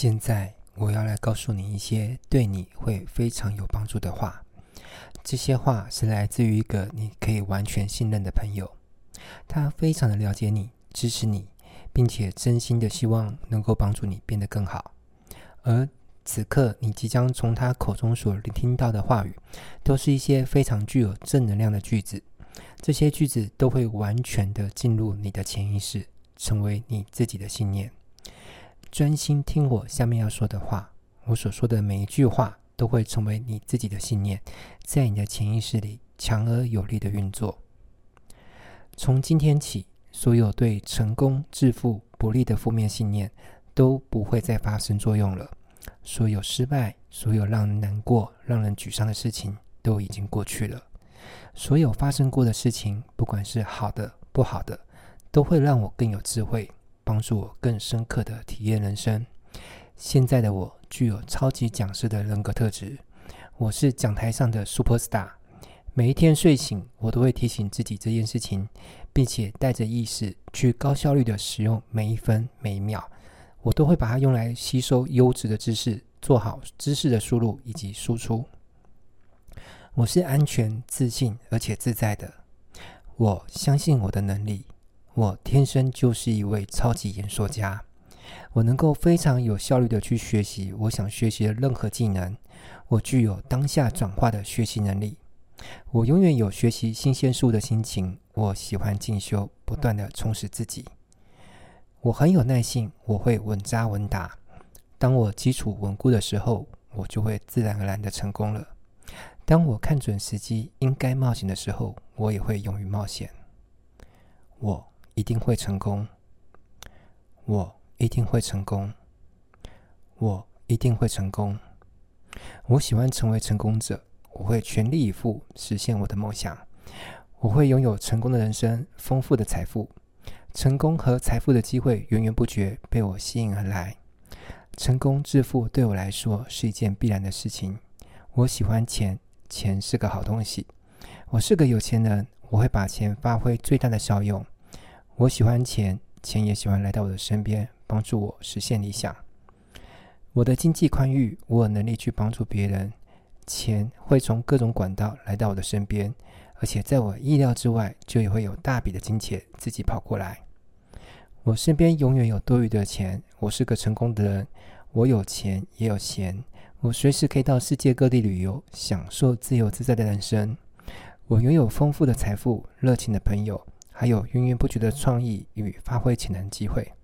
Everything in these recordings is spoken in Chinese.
现在我要来告诉你一些对你会非常有帮助的话。这些话是来自于一个你可以完全信任的朋友，他非常的了解你，支持你，并且真心的希望能够帮助你变得更好。而此刻你即将从他口中所听到的话语，都是一些非常具有正能量的句子。这些句子都会完全的进入你的潜意识，成为你自己的信念。专心听我下面要说的话，我所说的每一句话都会成为你自己的信念，在你的潜意识里强而有力的运作。从今天起，所有对成功、致富不利的负面信念都不会再发生作用了。所有失败、所有让人难过、让人沮丧的事情都已经过去了。所有发生过的事情，不管是好的、不好的，都会让我更有智慧。帮助我更深刻的体验人生。现在的我具有超级讲师的人格特质，我是讲台上的 super star。每一天睡醒，我都会提醒自己这件事情，并且带着意识去高效率的使用每一分每一秒。我都会把它用来吸收优质的知识，做好知识的输入以及输出。我是安全、自信而且自在的。我相信我的能力。我天生就是一位超级演说家，我能够非常有效率的去学习我想学习的任何技能。我具有当下转化的学习能力，我永远有学习新鲜事物的心情。我喜欢进修，不断的充实自己。我很有耐性，我会稳扎稳打。当我基础稳固的时候，我就会自然而然的成功了。当我看准时机，应该冒险的时候，我也会勇于冒险。我。一定会成功，我一定会成功，我一定会成功。我喜欢成为成功者，我会全力以赴实现我的梦想。我会拥有成功的人生，丰富的财富，成功和财富的机会源源不绝被我吸引而来。成功致富对我来说是一件必然的事情。我喜欢钱，钱是个好东西。我是个有钱人，我会把钱发挥最大的效用。我喜欢钱，钱也喜欢来到我的身边，帮助我实现理想。我的经济宽裕，我有能力去帮助别人，钱会从各种管道来到我的身边，而且在我意料之外，就也会有大笔的金钱自己跑过来。我身边永远有多余的钱，我是个成功的人，我有钱也有闲，我随时可以到世界各地旅游，享受自由自在的人生。我拥有丰富的财富，热情的朋友。还有源源不绝的创意与发挥潜能机会。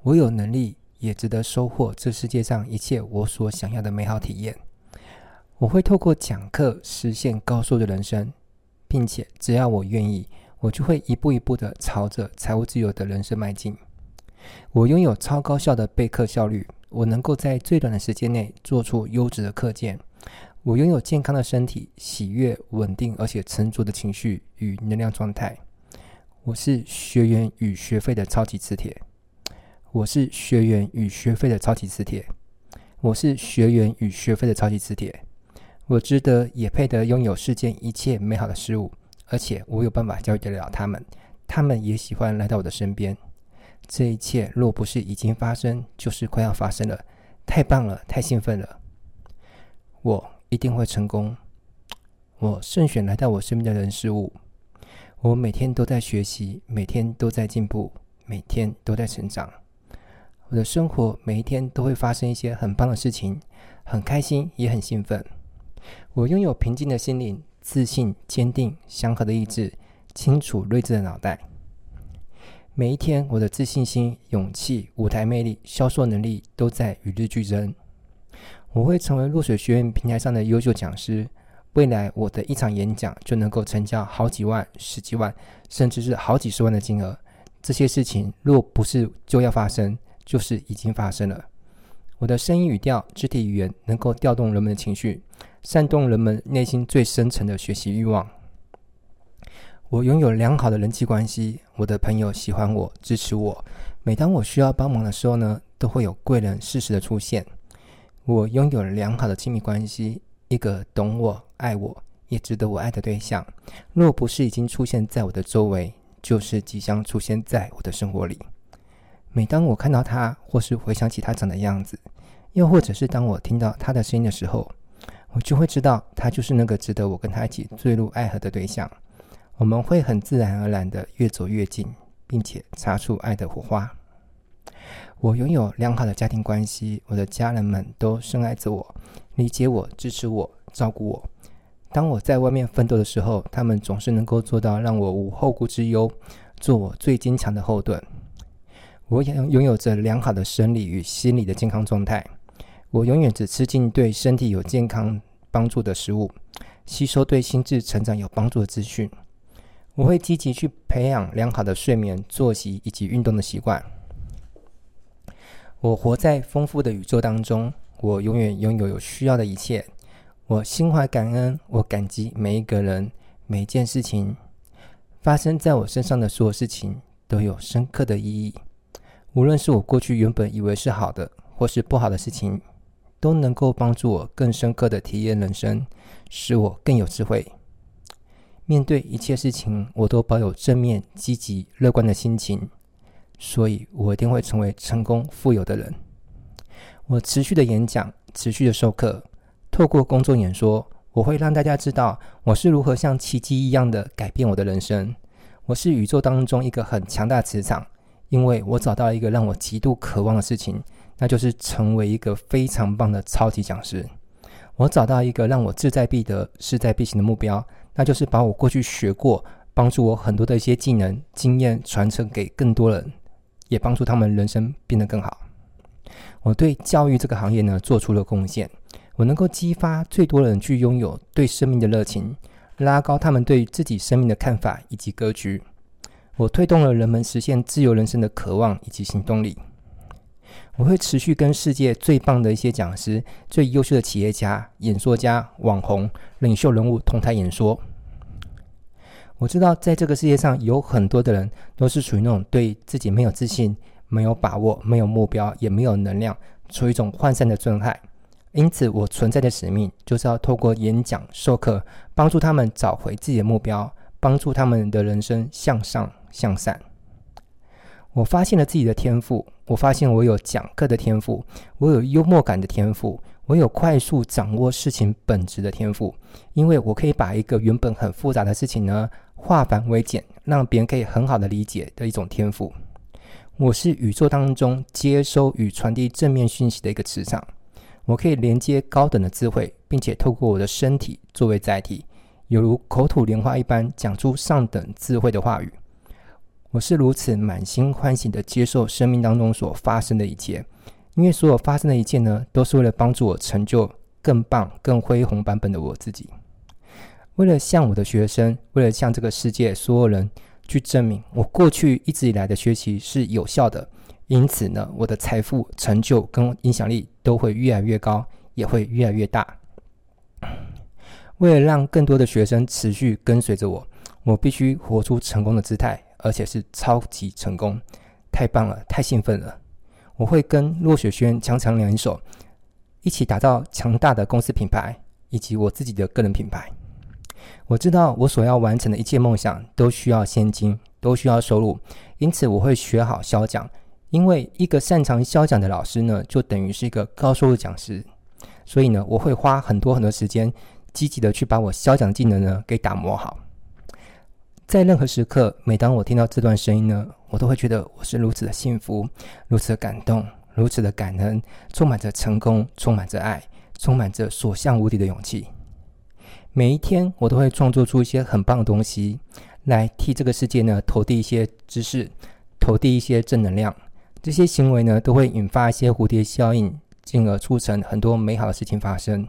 我有能力，也值得收获这世界上一切我所想要的美好体验。我会透过讲课实现高收的人生，并且只要我愿意，我就会一步一步的朝着财务自由的人生迈进。我拥有超高效的备课效率，我能够在最短的时间内做出优质的课件。我拥有健康的身体、喜悦、稳定而且沉着的情绪与能量状态。我是学员与学费的超级磁铁。我是学员与学费的超级磁铁。我是学员与学费的超级磁铁。我值得也配得拥有世间一切美好的事物，而且我有办法教育得了他们。他们也喜欢来到我的身边。这一切若不是已经发生，就是快要发生了。太棒了，太兴奋了。我。一定会成功。我慎选来到我身边的人事物。我每天都在学习，每天都在进步，每天都在成长。我的生活每一天都会发生一些很棒的事情，很开心也很兴奋。我拥有平静的心灵、自信、坚定、祥和的意志、清楚睿智的脑袋。每一天，我的自信心、勇气、舞台魅力、销售能力都在与日俱增。我会成为落水学院平台上的优秀讲师，未来我的一场演讲就能够成交好几万、十几万，甚至是好几十万的金额。这些事情若不是就要发生，就是已经发生了。我的声音语调、肢体语言能够调动人们的情绪，煽动人们内心最深层的学习欲望。我拥有良好的人际关系，我的朋友喜欢我、支持我。每当我需要帮忙的时候呢，都会有贵人适时的出现。我拥有良好的亲密关系，一个懂我、爱我，也值得我爱的对象。若不是已经出现在我的周围，就是即将出现在我的生活里。每当我看到他，或是回想起他长的样子，又或者是当我听到他的声音的时候，我就会知道他就是那个值得我跟他一起坠入爱河的对象。我们会很自然而然的越走越近，并且擦出爱的火花。我拥有良好的家庭关系，我的家人们都深爱着我，理解我，支持我，照顾我。当我在外面奋斗的时候，他们总是能够做到让我无后顾之忧，做我最坚强的后盾。我拥拥有着良好的生理与心理的健康状态。我永远只吃进对身体有健康帮助的食物，吸收对心智成长有帮助的资讯。我会积极去培养良好的睡眠、作息以及运动的习惯。我活在丰富的宇宙当中，我永远拥有有需要的一切。我心怀感恩，我感激每一个人、每一件事情发生在我身上的所有事情都有深刻的意义。无论是我过去原本以为是好的，或是不好的事情，都能够帮助我更深刻的体验人生，使我更有智慧。面对一切事情，我都保有正面、积极、乐观的心情，所以我一定会成为成功、富有的人。我持续的演讲，持续的授课，透过公众演说，我会让大家知道我是如何像奇迹一样的改变我的人生。我是宇宙当中一个很强大磁场。因为我找到了一个让我极度渴望的事情，那就是成为一个非常棒的超级讲师。我找到一个让我志在必得、势在必行的目标，那就是把我过去学过、帮助我很多的一些技能、经验传承给更多人，也帮助他们人生变得更好。我对教育这个行业呢做出了贡献，我能够激发最多人去拥有对生命的热情，拉高他们对自己生命的看法以及格局。我推动了人们实现自由人生的渴望以及行动力。我会持续跟世界最棒的一些讲师、最优秀的企业家、演说家、网红、领袖人物同台演说。我知道，在这个世界上有很多的人都是属于那种对自己没有自信、没有把握、没有目标、也没有能量，处于一种涣散的状态。因此，我存在的使命就是要透过演讲、授课，帮助他们找回自己的目标，帮助他们的人生向上。向善，我发现了自己的天赋。我发现我有讲课的天赋，我有幽默感的天赋，我有快速掌握事情本质的天赋。因为我可以把一个原本很复杂的事情呢，化繁为简，让别人可以很好的理解的一种天赋。我是宇宙当中接收与传递正面讯息的一个磁场。我可以连接高等的智慧，并且透过我的身体作为载体，犹如口吐莲花一般，讲出上等智慧的话语。我是如此满心欢喜地接受生命当中所发生的一切，因为所有发生的一切呢，都是为了帮助我成就更棒、更恢宏版本的我自己。为了向我的学生，为了向这个世界所有人去证明，我过去一直以来的学习是有效的，因此呢，我的财富、成就跟影响力都会越来越高，也会越来越大。为了让更多的学生持续跟随着我，我必须活出成功的姿态。而且是超级成功，太棒了，太兴奋了！我会跟落雪轩强强联手，一起打造强大的公司品牌以及我自己的个人品牌。我知道我所要完成的一切梦想都需要现金，都需要收入，因此我会学好销讲。因为一个擅长销讲的老师呢，就等于是一个高收入讲师。所以呢，我会花很多很多时间，积极的去把我销讲技能呢给打磨好。在任何时刻，每当我听到这段声音呢，我都会觉得我是如此的幸福，如此的感动，如此的感恩，充满着成功，充满着爱，充满着所向无敌的勇气。每一天，我都会创作出一些很棒的东西，来替这个世界呢投递一些知识，投递一些正能量。这些行为呢，都会引发一些蝴蝶效应，进而促成很多美好的事情发生。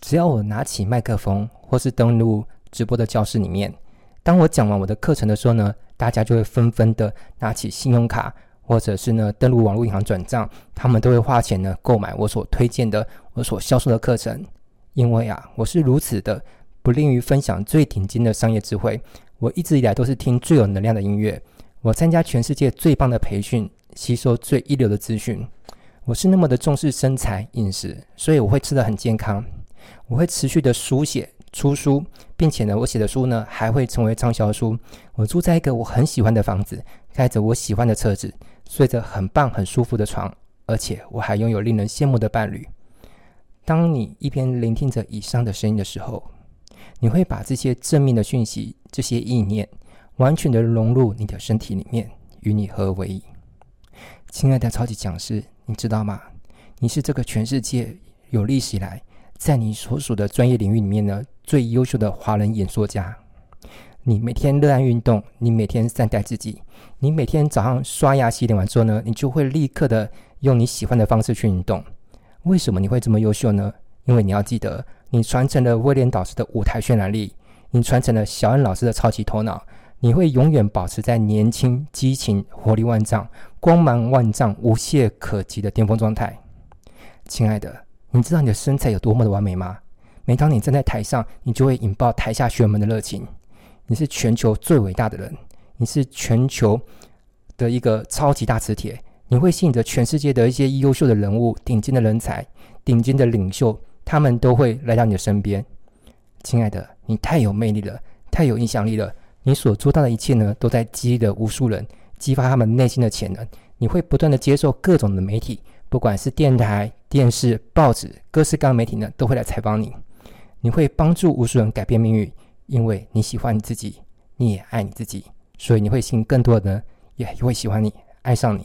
只要我拿起麦克风，或是登录直播的教室里面。当我讲完我的课程的时候呢，大家就会纷纷的拿起信用卡，或者是呢登录网络银行转账，他们都会花钱呢购买我所推荐的、我所销售的课程。因为啊，我是如此的不吝于分享最顶尖的商业智慧。我一直以来都是听最有能量的音乐，我参加全世界最棒的培训，吸收最一流的资讯。我是那么的重视身材饮食，所以我会吃得很健康，我会持续的书写。出书，并且呢，我写的书呢还会成为畅销书。我住在一个我很喜欢的房子，开着我喜欢的车子，睡着很棒、很舒服的床，而且我还拥有令人羡慕的伴侣。当你一边聆听着以上的声音的时候，你会把这些正面的讯息、这些意念，完全的融入你的身体里面，与你合为一。亲爱的超级讲师，你知道吗？你是这个全世界有历史以来，在你所属的专业领域里面呢，最优秀的华人演说家。你每天热爱运动，你每天善待自己，你每天早上刷牙洗脸完之后呢，你就会立刻的用你喜欢的方式去运动。为什么你会这么优秀呢？因为你要记得，你传承了威廉导师的舞台渲染力，你传承了小恩老师的超级头脑，你会永远保持在年轻、激情、活力万丈、光芒万丈、无懈可击的巅峰状态。亲爱的，你知道你的身材有多么的完美吗？每当你站在台上，你就会引爆台下学员们的热情。你是全球最伟大的人，你是全球的一个超级大磁铁，你会吸引着全世界的一些优秀的人物、顶尖的人才、顶尖的领袖，他们都会来到你的身边。亲爱的，你太有魅力了，太有影响力了。你所做到的一切呢，都在激励着无数人，激发他们内心的潜能。你会不断的接受各种的媒体，不管是电台、电视、报纸，各式各样媒体呢，都会来采访你。你会帮助无数人改变命运。因为你喜欢你自己，你也爱你自己，所以你会吸引更多的人，也会喜欢你，爱上你。